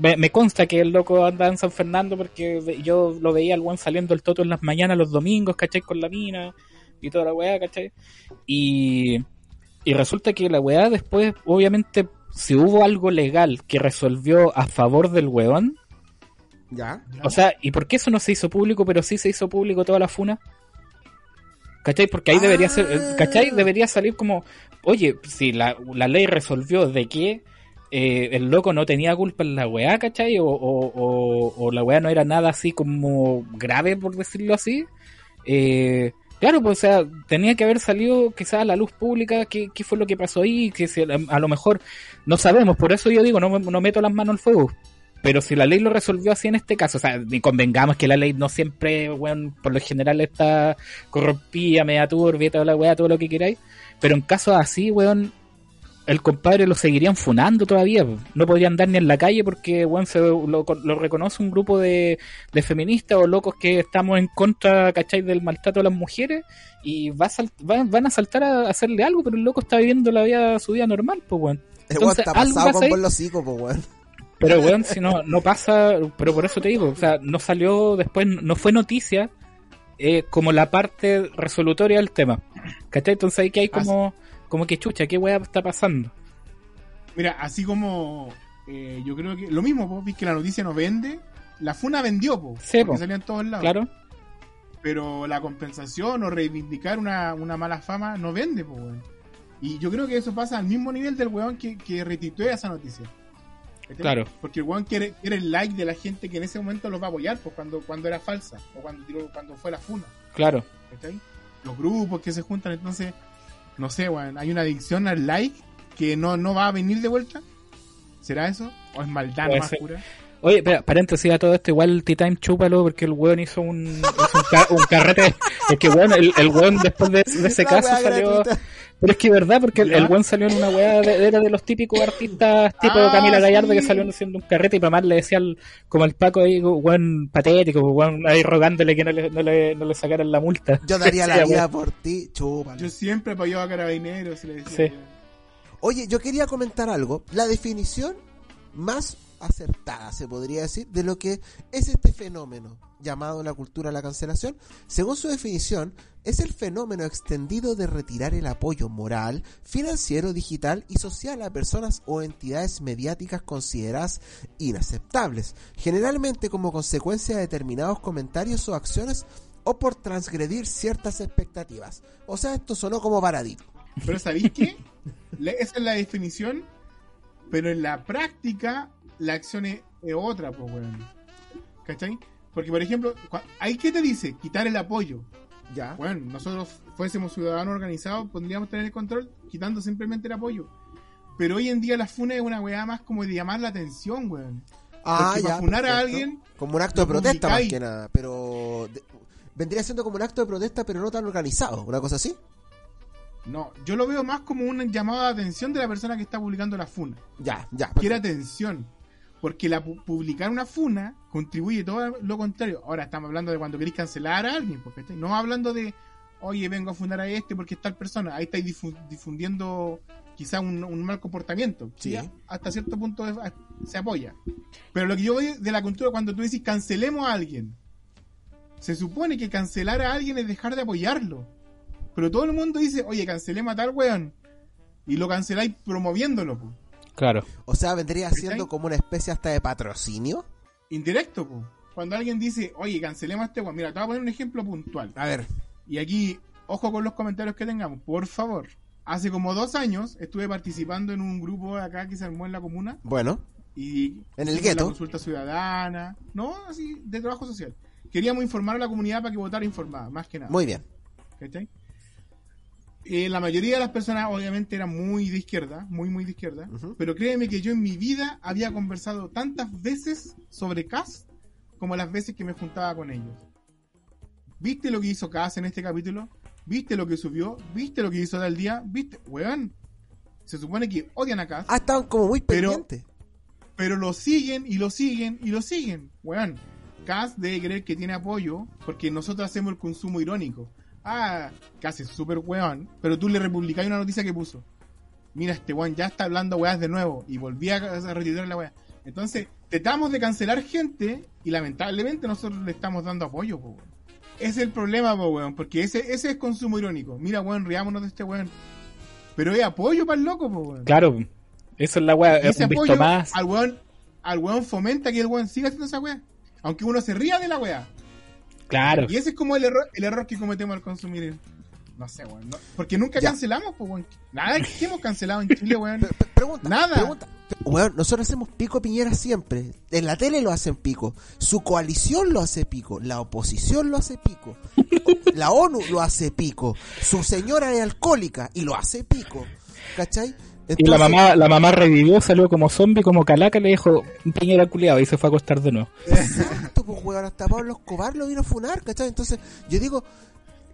me, consta que el loco andaba en San Fernando porque yo lo veía al weón saliendo el toto en las mañanas, los domingos, ¿cachai? Con la mina y toda la weá, ¿cachai? Y, y resulta que la weá después, obviamente, si hubo algo legal que resolvió a favor del weón, Ya. o sea, ¿y por qué eso no se hizo público, pero sí se hizo público toda la funa? ¿Cachai? Porque ahí debería ser, eh, ¿cachai? Debería salir como, oye, si la, la ley resolvió de que eh, el loco no tenía culpa en la weá, ¿cachai? O, o, o, o la weá no era nada así como grave, por decirlo así. Eh, claro, pues, o sea, tenía que haber salido quizás a la luz pública qué, qué fue lo que pasó ahí, que si, a, a lo mejor no sabemos, por eso yo digo, no, no meto las manos al fuego. Pero si la ley lo resolvió así en este caso, o sea, ni convengamos que la ley no siempre, weón, por lo general está corrompida, media turbia, toda la weá, todo lo que queráis. Pero en casos así, weón, el compadre lo seguirían funando todavía. No podrían andar ni en la calle porque, weón, se lo, lo reconoce un grupo de, de feministas o locos que estamos en contra, ¿cachai? Del maltrato a las mujeres y va a sal- van, van a saltar a hacerle algo, pero el loco está viviendo la vida, su vida normal, pues, weón. Entonces, está algo pasado pasa con ahí. por los hocicos, po, weón. Pero, weón, si no, no pasa, pero por eso te digo, o sea, no salió después, no fue noticia eh, como la parte resolutoria del tema. ¿Cachai? Entonces ahí que hay como, como que chucha, ¿qué weá está pasando? Mira, así como eh, yo creo que lo mismo, po, vis que la noticia no vende, la funa vendió, po, Sí, porque po. salía en todos lados. Claro, Pero la compensación o reivindicar una, una mala fama no vende, po, weón. Y yo creo que eso pasa al mismo nivel del weón que, que esa noticia. Claro. Porque el weón quiere, quiere el like de la gente que en ese momento lo va a apoyar, pues cuando, cuando era falsa, o cuando, tiró- cuando fue la funa. claro. ¿cachai? Los grupos que se juntan, entonces, no sé, weón, hay una adicción al like que no, no va a venir de vuelta. ¿Será eso? ¿O es maldad más pura? Oye, espera, paréntesis a todo esto, igual T-Time chúpalo porque el weón hizo un, hizo un, ca- un carrete. Es que weón, el, el weón después de, de ese (laughs) La caso salió. gratuita. Pero es que verdad, porque el, el weón salió en una weá, de- era de los típicos artistas tipo Ah, Camila Gallardo sí. que salió haciendo un carrete y para más le decía al- como al Paco ahí, weón patético, weón ahí rogándole que no le, no le, no le sacaran la multa. Yo daría (laughs) la vida por ti, chúpalo. Yo siempre apoyaba a Carabineros y le decía... Sí. Oye, yo quería comentar algo. La definición más acertada, se podría decir, de lo que es este fenómeno llamado la cultura de la cancelación. Según su definición, es el fenómeno extendido de retirar el apoyo moral, financiero, digital y social a personas o entidades mediáticas consideradas inaceptables, generalmente como consecuencia de determinados comentarios o acciones o por transgredir ciertas expectativas. O sea, esto sonó como paradigma. Pero ¿sabéis qué? (laughs) Esa es la definición, pero en la práctica la acción es, es otra, pues, weón. ¿Cachai? Porque, por ejemplo, ¿ahí qué te dice? Quitar el apoyo. Ya. Bueno, nosotros fuésemos ciudadanos organizados, podríamos tener el control quitando simplemente el apoyo. Pero hoy en día la funa es una weá más como de llamar la atención, weón. Ah, Porque ya. para funar a alguien, Como un acto de protesta más que nada. Pero. de- vendría siendo como un acto de protesta, pero no tan organizado. Una cosa así. no, yo lo veo más como un llamado de atención de la persona que está publicando la funa. Ya, ya. quiere atención. Porque la pu- publicar una funa contribuye todo lo contrario. Ahora estamos hablando de cuando queréis cancelar a alguien, porque estáis- no hablando de, oye, vengo a fundar a este porque es tal persona. Ahí estáis difu- difundiendo quizá un, un mal comportamiento. Sí. Hasta cierto punto es- se apoya. Pero lo que yo veo de la cultura, cuando tú dices cancelemos a alguien, se supone que cancelar a alguien es dejar de apoyarlo. Pero todo el mundo dice, oye, cancelemos a tal weón. Y lo canceláis promoviéndolo, po. Claro. O sea, vendría siendo como una especie hasta de patrocinio. indirecto, po. Cuando alguien dice, oye, cancelemos este. Mira, te voy a poner un ejemplo puntual. A ver. Y aquí, ojo con los comentarios que tengamos, por favor. Hace como dos años estuve participando en un grupo acá que se armó en la comuna. Bueno. Y En el gueto. Consulta ciudadana. No, así, de trabajo social. Queríamos informar a la comunidad para que votara informada, más que nada. Muy bien. ¿Cachai? Eh, la mayoría de las personas obviamente eran muy de izquierda, muy muy de izquierda, pero créeme que yo en mi vida había conversado tantas veces sobre Cass como las veces que me juntaba con ellos. ¿Viste lo que hizo Cass en este capítulo? ¿Viste lo que subió? ¿Viste lo que hizo del día? ¿Viste? Weón. Se supone que odian a Cass, Ah, estaban como muy Pero- pendientes. pero lo siguen y lo siguen y lo siguen. Weón. Cass debe creer que tiene apoyo porque nosotros hacemos el consumo irónico. Ah, Cass es súper weón, pero tú le republicás una noticia que puso. Mira, este weón ya está hablando weas de nuevo y volví a, a retirar la wea. Entonces, tratamos de cancelar gente y lamentablemente nosotros le estamos dando apoyo, po, weón. Ese es el problema, po, weón, porque ese, ese es consumo irónico. Mira, weón, riámonos de este weón. Pero es apoyo para el loco, po, weón. Claro, eso es la es ese un apoyo más. al weón, al weón fomenta que el weón siga haciendo esa weá. Aunque uno se ría de la weá. Claro, Y ese es como el error, el error que cometemos al consumir. No sé, weón. no- porque nunca Ya. cancelamos, pues, weón. Nada que hemos cancelado en Chile, weón. Pre- pre- pregunta, Nada. pregunta. Weón, nosotros hacemos pico Piñera siempre. En la tele lo hacen pico. Su coalición lo hace pico. La oposición lo hace pico. La ONU lo hace pico. Su señora es alcohólica y lo hace pico. ¿Cachai? Y la mamá, la mamá revivió, salió como zombie, como calaca, le dijo un piñera culiado y se fue a acostar de nuevo. (laughs) Exacto, pues weón, hasta Pablo Escobar lo vino a funar, ¿cachai? Entonces, yo digo,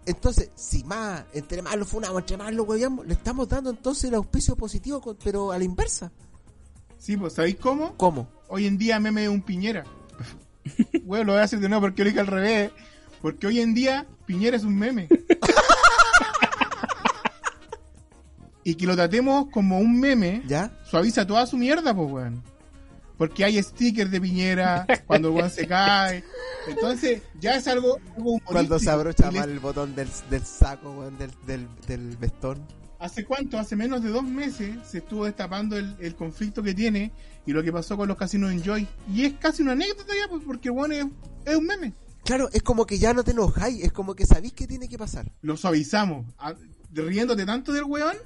entonces, si más, entre más lo funamos, entre más lo hueveamos, le estamos dando entonces el auspicio positivo, con- pero a la inversa. Sí, pues, ¿sabéis cómo? ¿Cómo? Hoy en día meme es un Piñera. (laughs) Weón, lo voy a hacer de nuevo porque lo dije al revés. Porque hoy en día Piñera es un meme. (laughs) y que lo tratemos como un meme ¿Ya? suaviza toda su mierda, pues, weón. Porque hay stickers de Piñera (laughs) cuando el weón se cae. Entonces, ya es algo, algo. Cuando se abrocha mal el botón del, del saco, weón, del, del, del vestón. ¿Hace cuánto? Hace menos de dos meses se estuvo destapando el, el conflicto que tiene y lo que pasó con los casinos Enjoy. Y es casi una anécdota ya, pues, porque bueno, es, es un meme. Claro, es como que ya no te enojáis, es como que sabéis que tiene que pasar. Lo suavizamos. A- riéndote tanto del weón,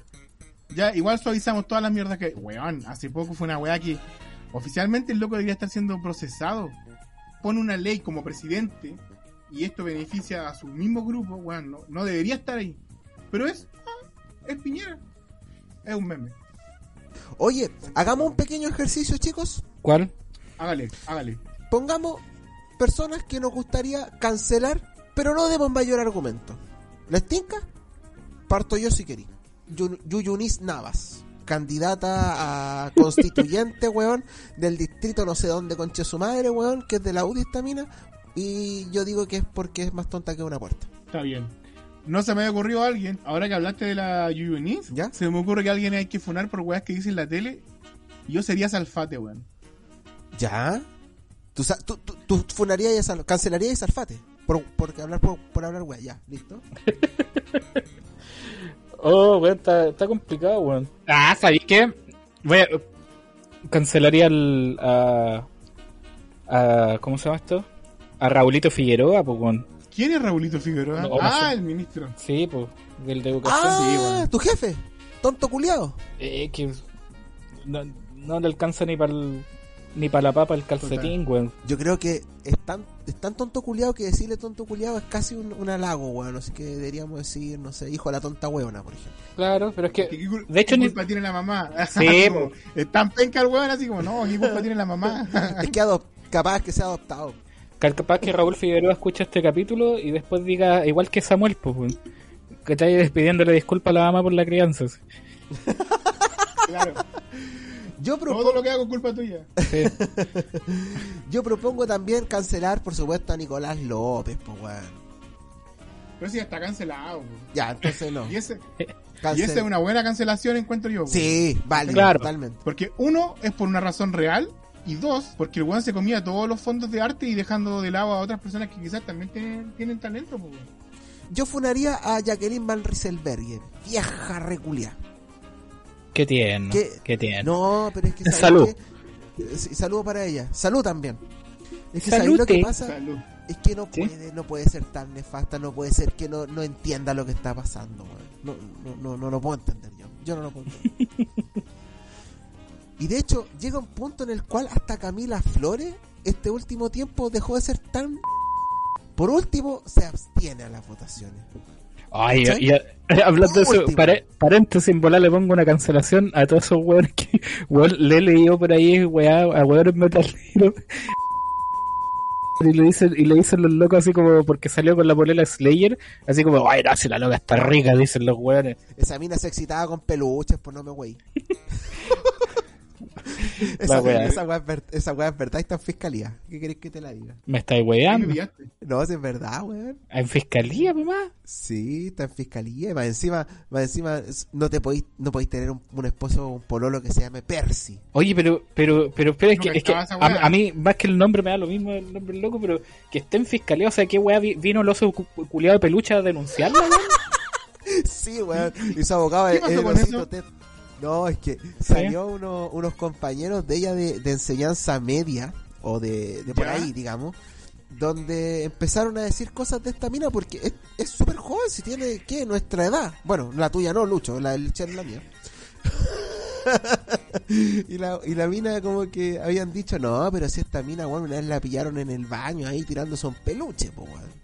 ya igual suavizamos todas las mierdas que. Weón, hace poco fue una weá que oficialmente el loco debería estar siendo procesado. Pone una ley como presidente y esto beneficia a su mismo grupo, weón, no, no debería estar ahí. Pero es. ah, es Piñera. Es un meme. Oye, hagamos un pequeño ejercicio, chicos. ¿Cuál? Hágale, hágale. Pongamos personas que nos gustaría cancelar, pero no demos mayor argumento. ¿Les tinca? Parto yo si querí. Yu- Yuyunis Navas, candidata a constituyente, (laughs) weón, del distrito no sé dónde, conche su madre, weón, que es de la UDI esta mina. Y yo digo que es porque es más tonta que una puerta. Está bien. No se me había ocurrido a alguien. Ahora que hablaste de la Yuyonis, ¿Ya? se me ocurre que alguien hay que funar por weas que dice en la tele. Yo sería Salfate, weón. ¿Ya? ¿Tú, tú, tú, tú funarías y sal- cancelarías y salfate? Por, por hablar, por, por hablar, weón, ya, ¿listo? (laughs) Oh, weón, está, está complicado, weón. Ah, ¿sabéis qué? Voy a... Cancelaría al... A, a... ¿Cómo se llama esto? A Raulito Figueroa, pues, weón. ¿Quién es Raulito Figueroa? No, no ah, sé. el ministro. Sí, pues, del de educación. ¡Ah! sí, weón. ¡Tu jefe! ¡Tonto culiado! Eh, que no, no le alcanza ni para ni para la papa el calcetín, weón. Yo creo que es tan, es tan tonto culiado que decirle tonto culiado es casi un, un halago, weón. Así que deberíamos decir, no sé, hijo de la tonta huevona, por ejemplo. Claro, pero es que ¿Qué, de hecho qué ni- culpa tiene la mamá? (laughs) Sí, como, es tan penca el weón así como, no, ¿qué culpa tiene la mamá? (laughs) es que adop- capaz que sea adoptado. capaz que Raúl Figueroa escucha este capítulo y después diga, igual que Samuel, pues, weón. Que está ahí despidiéndole disculpas a la mamá por la crianza. (laughs) claro. Yo, propo- Todo lo que hago es culpa tuya. Sí. (laughs) yo propongo también cancelar, por supuesto, a Nicolás López, pues, weón. Pero sí, está cancelado. weón. Ya, entonces no. Y, ese, y Cancel- esa es una buena cancelación, encuentro yo. Sí, vale, Claro. totalmente. Porque uno es por una razón real y dos, porque el weón se comía todos los fondos de arte y dejando de lado a otras personas que quizás también tienen, tienen talento. pues, weón. Yo funaría a Jacqueline Van Rieselberger, vieja reculia. Qué tierno. ¿Qué? Qué tierno. No, pero es que ¿sabes Salud. qué? Eh, sí, saludo para ella. Salud también. Es que ¿sabes lo que pasa? Salud. Es que no ¿Sí? puede, no puede ser tan nefasta, no puede ser que no, no entienda lo que está pasando. No, no, no, no lo puedo entender yo. Yo no lo puedo entender. (laughs) y de hecho, llega un punto en el cual hasta Camila Flores, este último tiempo, dejó de ser tan... (laughs) Por último, se abstiene a las votaciones. Ay, ¿Cachai? y, y- (laughs) hablando de eso, pare- paréntesis, en volar le pongo una cancelación a todos esos weones que (laughs) weón, le he leído por ahí, weá, a weones metaleros. Y le dicen, y le dicen los locos así como porque salió con la polela Slayer, así como, ay no, si la loca está rica, dicen los weones. Esa mina se excitaba con peluches, pues no me wey. (laughs) (laughs) esa, wea. esa wea es ver- esa wea es verdad y está en fiscalía. ¿Qué querés que te la diga? Me estáis ¿Qué me weando. No, si es verdad, weón. En fiscalía, mamá. Sí, está en fiscalía. Y más encima, más encima, no te podéis, no podéis tener un, un esposo o un pololo que se llame Percy. Oye, pero, pero, pero, espera, es No que, es que a, a mí, más que el nombre me da lo mismo el nombre loco, pero que esté en fiscalía, o sea, ¿qué weá vi- vino el oso cu- culiado de peluche a denunciarla, weón? (laughs) Sí, weón. Y su abogado ¿Qué es el osito eso? Ted. No, es que salió uno- unos compañeros de ella de, de enseñanza media, o de, de por ahí, digamos, donde empezaron a decir cosas de esta mina porque es- súper joven, si tiene, ¿qué? Nuestra edad. Bueno, la tuya no, Lucho, la del Cher es la mía. (laughs) y, la, y la mina como que habían dicho, no, pero si esta mina, weón, una vez la pillaron en el baño ahí tirándose un peluche, po, weón.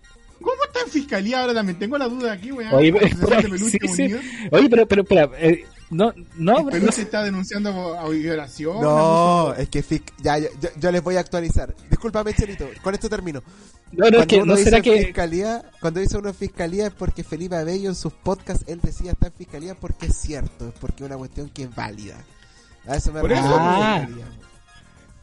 ¿Cómo está en fiscalía ahora también? Tengo la duda aquí, weón. Oye, pero- sí, sí. Unido. Oye, pero, pero, espera, eh, no, no, El no, peluche está denunciando a violación. No, es que fic- ya, yo, yo- yo les voy a actualizar. Discúlpame, Chelito, con esto termino. no, no, es Cuando que, no dice será que, fiscalía, cuando dice uno en fiscalía es porque Felipe Abello en sus podcasts él decía está en fiscalía porque es cierto, es porque es una cuestión que es válida. A eso me refiero. Ah.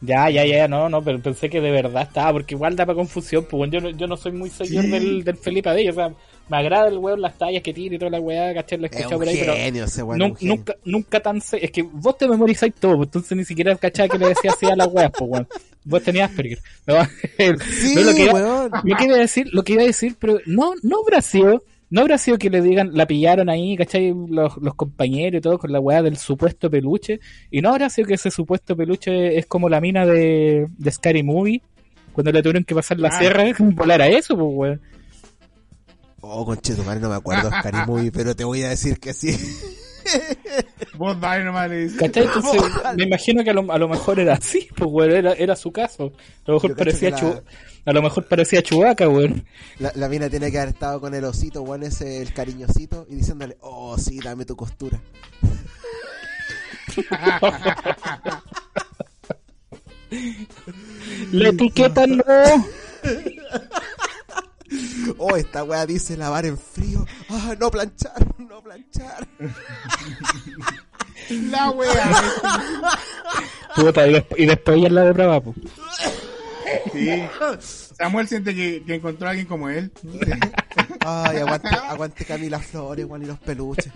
Ya, ya, ya, no, no, pero pensé que de verdad estaba, porque igual da para confusión, pues bueno, yo, no- yo no soy muy seguidor Sí. del, del Felipe Abello, o sea, me agrada el weón, las tallas que tira y toda la weá, ¿cachai? Lo he Es escuchado por ahí, pero genio ese weón, nun- un genio. nunca, nunca tan se- es que vos te memorizáis todo, pues, entonces ni siquiera cachai que le decías así a las weas, pues weón. Vos tenías Asperger. No, (laughs) Sí, no, lo que iba- weón. lo que iba a decir, lo que iba a decir, pero no, no sido, no habrá sido que le digan, la pillaron ahí, ¿cachai? Los, los compañeros y todo con la weá del supuesto peluche, y no habrá sido que ese supuesto peluche es como la mina de, de Scary Movie, cuando le tuvieron que pasar la Ah. sierra, volar a eso, pues weón. Oh, conchetumare, no me acuerdo Oscar (laughs) Movie, pero te voy a decir que sí. Vos dale nomás le dices. ¿Cachai? Entonces, me imagino que a lo, a lo mejor era así, pues weón, era, era su caso. A lo mejor Yo parecía la- Chu- a lo mejor parecía Chubaca, weón. La, la mina tiene que haber estado con el osito, weón, ese, el cariñosito, y diciéndole, oh, sí, dame tu costura. (laughs) La etiqueta no. (laughs) Oh, esta weá dice lavar en frío. Ah, no planchar, (laughs) no planchar. (laughs) La wea. Puta, y, desp- y después ya la de brava, pues. Sí. Samuel siente que, que encontró a alguien como él. Sí. Ay, aguante, aguante Camila Flores, weón, y los peluches.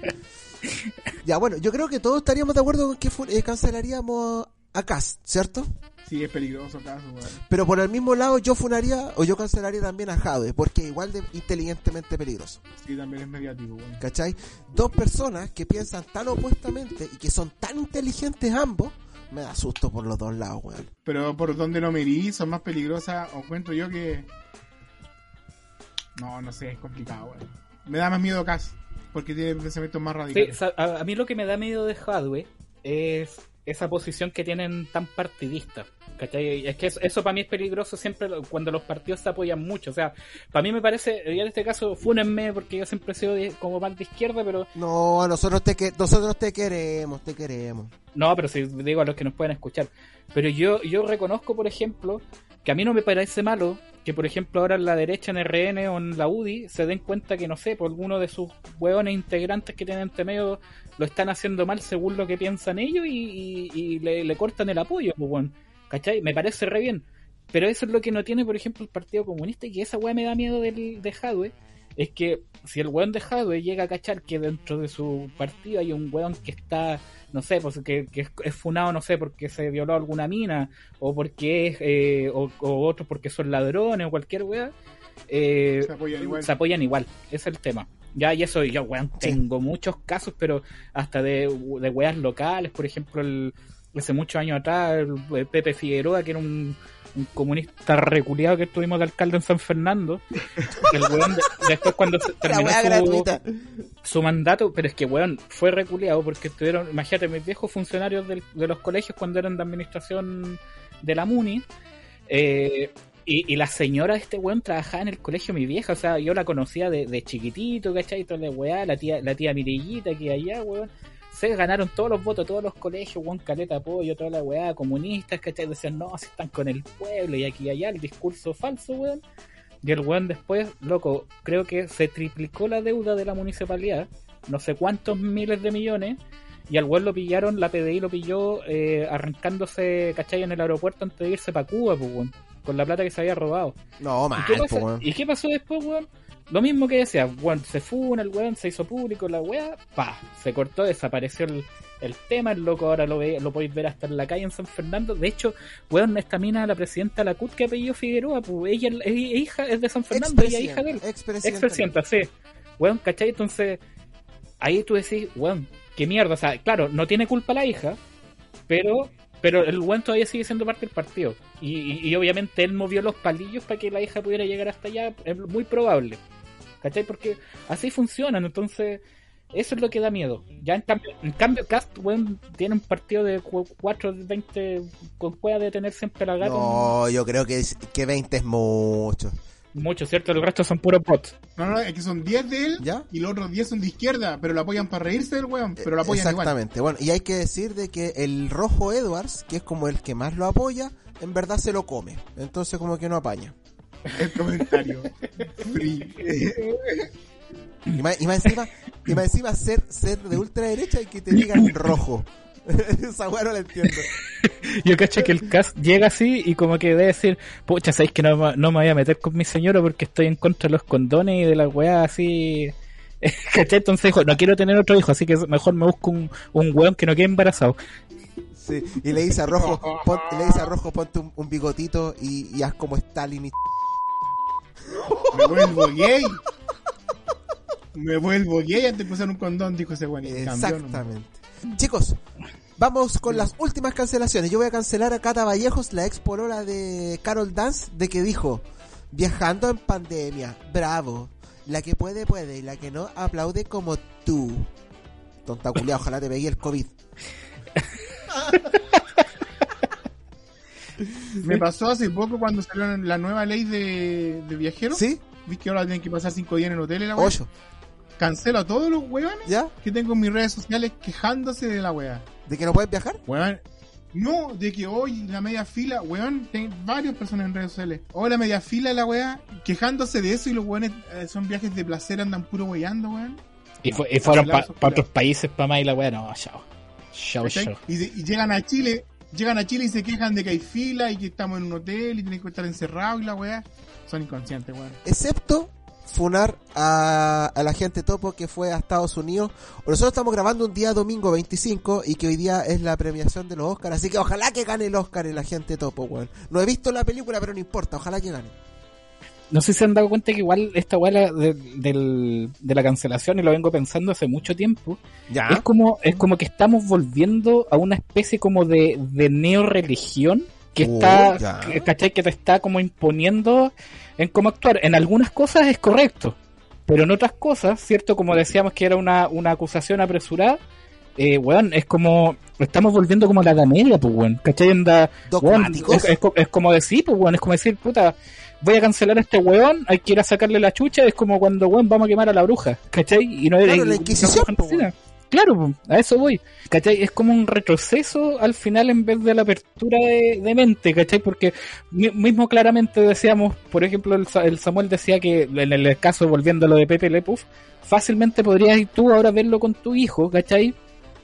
Ya, bueno, yo creo que todos estaríamos de acuerdo con que eh, cancelaríamos a Cast, ¿cierto? Sí, es peligroso caso, weón. Pero por el mismo lado yo funaría o yo cancelaría también a Jade, porque es igual de inteligentemente peligroso. Sí, también es mediático, weón. ¿Cachai? Dos personas que piensan tan opuestamente y que son tan inteligentes ambos, me da susto por los dos lados, weón. Pero por donde lo medí, son más peligrosas. O cuento yo que. No, no sé, es complicado, weón. Me da más miedo Cass. Porque tiene pensamientos más Sí, radicales. a, a mí lo que me da miedo de Hadwe es esa posición que tienen tan partidista. ¿Cachai? Es que eso, eso para mí es peligroso siempre cuando los partidos se apoyan mucho. O sea, para mí me parece, y en este caso, fúnenme porque yo siempre he sido de- como más de izquierda, pero No, nosotros te, que nosotros te queremos, te queremos. No, pero si digo a los que nos pueden escuchar. Pero yo, yo reconozco, por ejemplo, que a mí no me parece malo que, por ejemplo, ahora en la derecha, en RN o en la UDI, se den cuenta que, no sé, por alguno de sus hueones integrantes que tienen entre medio lo están haciendo mal según lo que piensan ellos y, y- y le, le cortan el apoyo, pues, weón. ¿Cachai? Me parece re bien. Pero eso es lo que no tiene, por ejemplo, el Partido Comunista y que esa weá me da miedo del, de Jadwe. Es que si el weón de Jadwe llega a cachar que dentro de su partido hay un weón que está, no sé, pues que, que es, funado, no sé, porque se violó alguna mina, o porque es, eh, o, o otros porque son ladrones, o cualquier weá, eh, Se apoyan igual. se apoyan igual. Ese es el tema. Ya, y eso, yo, weón, Sí. tengo muchos casos, pero hasta de, de weas locales, por ejemplo, el, hace muchos años atrás, eh, Pepe Figueroa, que era un, un comunista reculeado que estuvimos de alcalde en San Fernando, (laughs) el weón de- después cuando se terminó su, mandato, pero es que weón, fue reculeado porque estuvieron, imagínate, mis viejos funcionarios del- de los colegios cuando eran de administración de la MUNI, eh, y, y la señora de este weón trabajaba en el colegio mi vieja, o sea, yo la conocía de, de chiquitito, ¿cachai? Toda la weá, la tía, la tía Mirillita que allá, weón. Se ganaron todos los votos, todos los colegios, weón, caleta apoyo, toda la weá, comunistas, ¿cachai? Decían, no, si están con el pueblo y aquí y allá, el discurso falso, weón. Y el weón después, loco, creo que se triplicó la deuda de la municipalidad, no sé cuántos miles de millones, y al weón lo pillaron, la PDI lo pilló eh, arrancándose, ¿cachai? En el aeropuerto antes de irse para Cuba, pues, weón, con la plata que se había robado. No, ¿Y mal, po, weón. ¿Y qué pasó después, weón? Lo mismo que decía, weón, se funa el weón, se hizo público la weá, pa, se cortó, desapareció el, el tema, el loco ahora lo ve, lo podéis ver hasta en la calle en San Fernando. De hecho, weón, esta mina, la presidenta de la CUT que apellido Figueroa, pues ella es, hija, es de San Fernando, ella es hija de él. Expresidenta. Sí. Weón, ¿cachai? Entonces, ahí tú decís, weón, qué mierda. O sea, claro, no tiene culpa la hija, pero pero el weón todavía sigue siendo parte del partido. Y, y- y obviamente él movió los palillos para que la hija pudiera llegar hasta allá. Es muy probable. ¿Cachai? Porque así funcionan. Entonces, eso es lo que da miedo. Ya en cambio, en cambio Cast, weón, tiene un partido de 4 de 20 con cueva de tener siempre la gata. No, yo creo que, es- que 20 es mucho. Mucho, ¿cierto? El resto son puros bots. No, no, es que son 10 de él ¿Ya? y los otros 10 son de izquierda, pero lo apoyan para reírse del weón, pero lo apoyan igual. Exactamente. Bueno, y hay que decir de que el rojo Edwards, que es como el que más lo apoya, en verdad se lo come. Entonces como que no apaña. (laughs) El comentario. Free. Y más, y más encima, y más encima ser, ser de ultraderecha y que te digan rojo. (laughs) Esa weá no la entiendo. Yo cacho que el cast llega así y como que debe decir, pucha, sabéis que no, no me voy a meter con mi señora porque estoy en contra de los condones y de las weas así. (laughs) ¿Cachai? Entonces dijo, no quiero tener otro hijo, así que mejor me busco un, un weón que no quede embarazado. Sí, y le dice a rojo, pon- le dice a rojo, ponte un, un bigotito y, y haz como Stalin y Me vuelvo gay. Me vuelvo gay antes de usar un condón, dijo ese weón. y cambió, ¿no? Exactamente. Chicos, vamos con las últimas cancelaciones. Yo voy a cancelar a Cata Vallejos, la ex polola de Carol Dance, de que dijo, viajando en pandemia, bravo. La que puede, puede, y la que no, aplaude como tú. Tonta culia, ojalá te pegué el COVID. (laughs) (laughs) Me pasó hace poco cuando salió la nueva ley de, de viajeros. ¿Sí? ¿Viste que ahora tienen que pasar 5 días en el hotel y la weá? Ocho. Cancelo a todos los weones ¿Ya? que tengo en mis redes sociales quejándose de la weá. ¿De que no puedes viajar? Weón. No, de que hoy la media fila, weón, tengo varias personas en redes sociales. Hoy la media fila de la weá, quejándose de eso y los weones eh, son viajes de placer, andan puro weyando, weón. Y, fu- y fueron para Aplausos, otros países, para más y la wea, no, chao. Chao, chao. Y llegan a Chile, llegan a Chile y se quejan de que hay fila y que estamos en un hotel y tienen que estar encerrados y la weá. Son inconscientes, weón. excepto funar a, a la gente topo que fue a Estados Unidos. Nosotros estamos grabando un día domingo 25 y que hoy día es la premiación de los Oscars, así que ojalá que gane el Oscar el agente topo, weón. No he visto la película, pero no importa, ojalá que gane. No sé si se han dado cuenta que igual esta la- de, del- de la cancelación, y lo vengo pensando hace mucho tiempo, Ya. es como es como que estamos volviendo a una especie como de, de neoreligión que Oh, está, que- ¿cachai? Que te está como imponiendo en cómo actuar. En algunas cosas es correcto, pero en otras cosas, ¿cierto? Como decíamos que era una, una acusación apresurada, eh, weón, es como, estamos volviendo como a la Edad Media, pues, weón, ¿cachai? Anda, weón, es, es como decir, pues, weón, es como decir, puta, voy a cancelar a este weón, hay que ir a sacarle la chucha, es como cuando, weón, vamos a quemar a la bruja, ¿cachai? Y no Claro, y- la Inquisición, no- po, weón. Claro, a eso voy. ¿Cachai? Es como un retroceso al final en vez de la apertura de, de mente, ¿cachai? Porque mi- mismo claramente decíamos, por ejemplo, el, el Samuel decía que en el caso, volviendo a lo de Pepe Lepuf, fácilmente podrías ir tú ahora verlo con tu hijo, ¿cachai?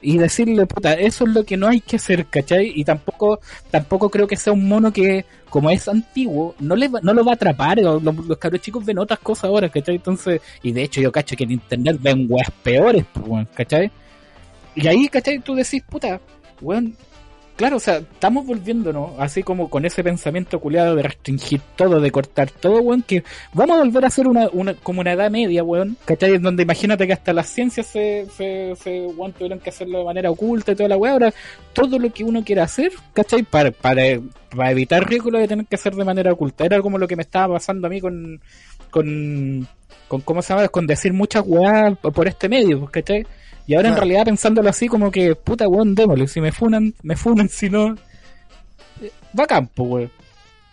Y decirle, puta, eso es lo que no hay que hacer, ¿cachai? Y tampoco, tampoco creo que sea un mono que, como es antiguo, no le va- no lo va a atrapar. Los, los cabros chicos ven otras cosas ahora, ¿cachai? Entonces, y de hecho yo cacho que en internet ven weas peores, pues, ¿cachai? Y ahí, ¿cachai? Tú decís, puta, weón, claro, o sea, estamos volviéndonos así como con ese pensamiento culiado de restringir todo, de cortar todo, weón, que vamos a volver a hacer una, una como una edad media, weón, ¿cachai? En donde imagínate que hasta las ciencias se, se, se weón, tuvieron que hacerlo de manera oculta y toda la weá, ahora todo lo que uno quiera hacer, ¿cachai? Para, para, para evitar riesgo lo de tener que hacer de manera oculta. Era como lo que me estaba pasando a mí con, con, con ¿cómo se llama? Con decir muchas weas por este medio, ¿cachai? Y ahora en realidad pensándolo así como que, puta weón, démosle, si me funan, (laughs) me funan, si no... Va a campo, weón.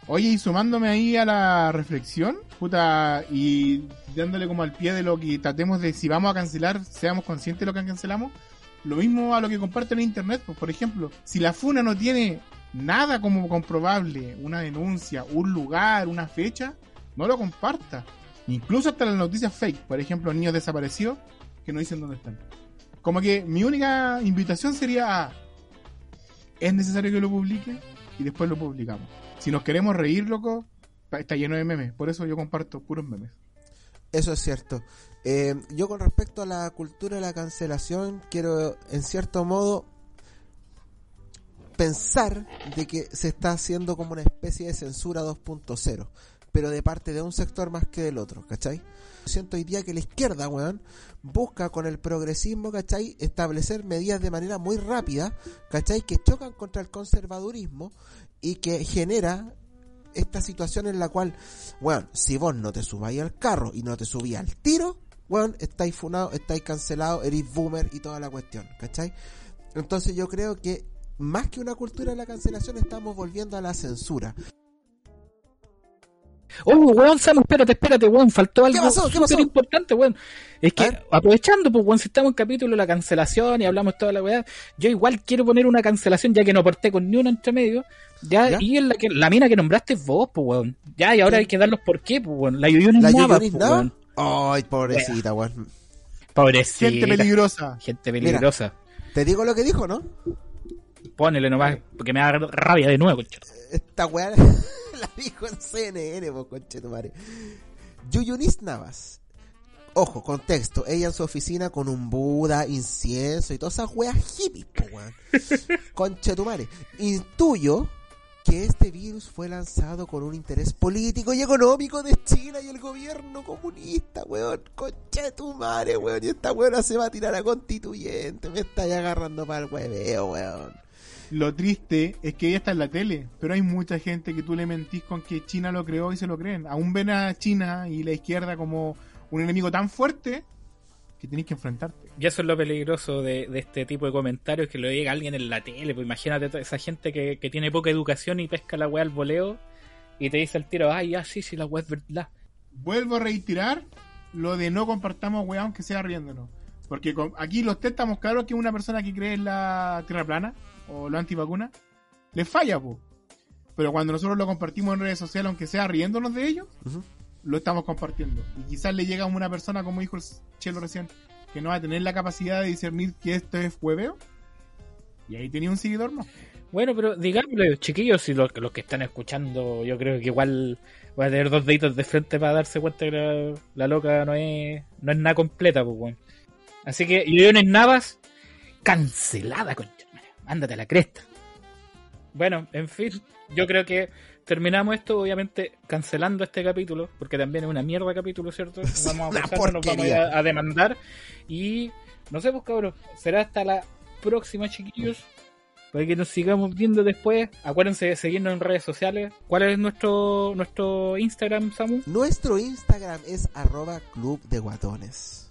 Oye, y sumándome ahí a la reflexión, puta, y dándole como al pie de lo que tratemos de, si vamos a cancelar, seamos conscientes de lo que cancelamos, lo mismo a lo que comparten en internet, pues por ejemplo, si la funa no tiene nada como comprobable, una denuncia, un lugar, una fecha, no lo comparta. Incluso hasta las noticias fake, por ejemplo, niños desaparecidos que no dicen dónde están. Como que mi única invitación sería a, es necesario que lo publiquen y después lo publicamos. Si nos queremos reír, loco, está lleno de memes. Por eso yo comparto puros memes. Eso es cierto. Eh, yo con respecto a la cultura de la cancelación, quiero en cierto modo pensar de que se está haciendo como una especie de censura 2.0, pero de parte de un sector más que del otro, ¿cachai? Siento hoy día que la izquierda, weón, busca con el progresismo, ¿cachai? Establecer medidas de manera muy rápida, ¿cachai? Que chocan contra el conservadurismo y que genera esta situación en la cual, weón, si vos no te subáis al carro y no te subís al tiro, weón, estáis funados, estáis cancelados, eres boomer y toda la cuestión, ¿cachai? Entonces yo creo que más que una cultura de la cancelación estamos volviendo a la censura. Oh, weón, Samu, espérate, espérate, weón, faltó algo súper importante, weón. Es que, aprovechando, pues, weón, si estamos en capítulo de la cancelación y hablamos toda la weá, yo igual quiero poner una cancelación, ya que no aporté con ni uno entre medio, ya, ¿Ya? y en la, que, la mina que nombraste es vos, pues, weón. Ya, y ahora hay que dar los por qué, pues, weón. La ¿La Nava, Yuyunis pues, weón. Ay, pobrecita, weón. Pobrecita. Gente peligrosa. Gente peligrosa. Te digo lo que dijo, ¿no? Ponele nomás, porque me da rabia de nuevo, concha. Esta weá la dijo en CNN, po, conchetumare. Yuyunis Navas. Ojo, contexto. Ella en su oficina con un Buda, incienso y todas esas weas hippies, po, weón. (laughs) Conchetumare. Intuyo que este virus fue lanzado con un interés político y económico de China y el gobierno comunista, weón. Conchetumare, weón. Y esta weona se va a tirar a constituyente. Me está ya agarrando para el hueveo, weón. Lo triste es que ella está en la tele, pero hay mucha gente que tú le mentís con que China lo creó y se lo creen. Aún ven a China y la izquierda como un enemigo tan fuerte que tenéis que enfrentarte. Y eso es lo peligroso de, de este tipo de comentarios, que lo diga alguien en la tele. Pues imagínate toda esa gente que, que tiene poca educación y pesca la weá al voleo y te dice al tiro, ay, ya, sí, sí, la weá es verdad. Vuelvo a reiterar lo de no compartamos weá aunque sea riéndonos. Porque con- aquí los tres estamos claros que una persona que cree en la tierra plana o la antivacuna le falla, po. Pero cuando nosotros lo compartimos en redes sociales, aunque sea riéndonos de ellos, lo estamos compartiendo. Y quizás le llega a una persona, como dijo el Chelo recién, que no va a tener la capacidad de discernir que esto es hueveo. Y ahí tenía un seguidor más. Bueno, pero digámosle, chiquillos, si los, los que están escuchando, yo creo que igual voy a tener dos deditos de frente para darse cuenta que la, la loca no es, no es nada completa, pues, weón. Así que, Iones Navas, cancelada, concha. Ándate a la cresta. Bueno, en fin, yo creo que terminamos esto, obviamente, cancelando este capítulo, porque también es una mierda capítulo, ¿cierto? (laughs) Vamos a forzarnos, nos vamos a, a- a demandar. Y no sé, pues cabros, será hasta la próxima, chiquillos. Para que nos sigamos viendo después. Acuérdense de seguirnos en redes sociales. ¿Cuál es nuestro nuestro Instagram, Samu? Nuestro Instagram es arroba club de guatones.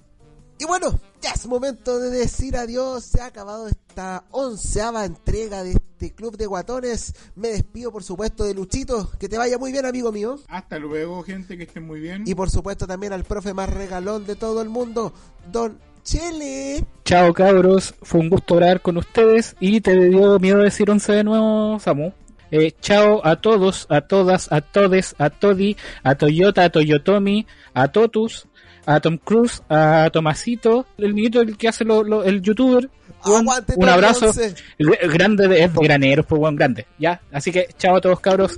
Y bueno, ya es momento de decir adiós. Se ha acabado esta onceava entrega de este club de guatones. Me despido, por supuesto, de Luchito. Que te vaya muy bien, amigo mío. Hasta luego, gente, que estén muy bien. Y por supuesto también al profe más regalón de todo el mundo, Don Chele. Chao, cabros. Fue un gusto hablar con ustedes. Y te dio miedo decir 11 de nuevo, Samu. Eh, chao a todos, a todas, a todes, a Todi, a Toyota, a Toyotomi, a Totus, a Tom Cruise, a Tomasito, el niñito el que hace lo- lo- el youtuber. Un, Aguante un todo, abrazo. grande de, es graneros, pues buen grande. Ya, así que chao a todos, cabros.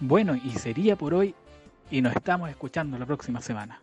Bueno, y sería por hoy. Y nos estamos escuchando la próxima semana.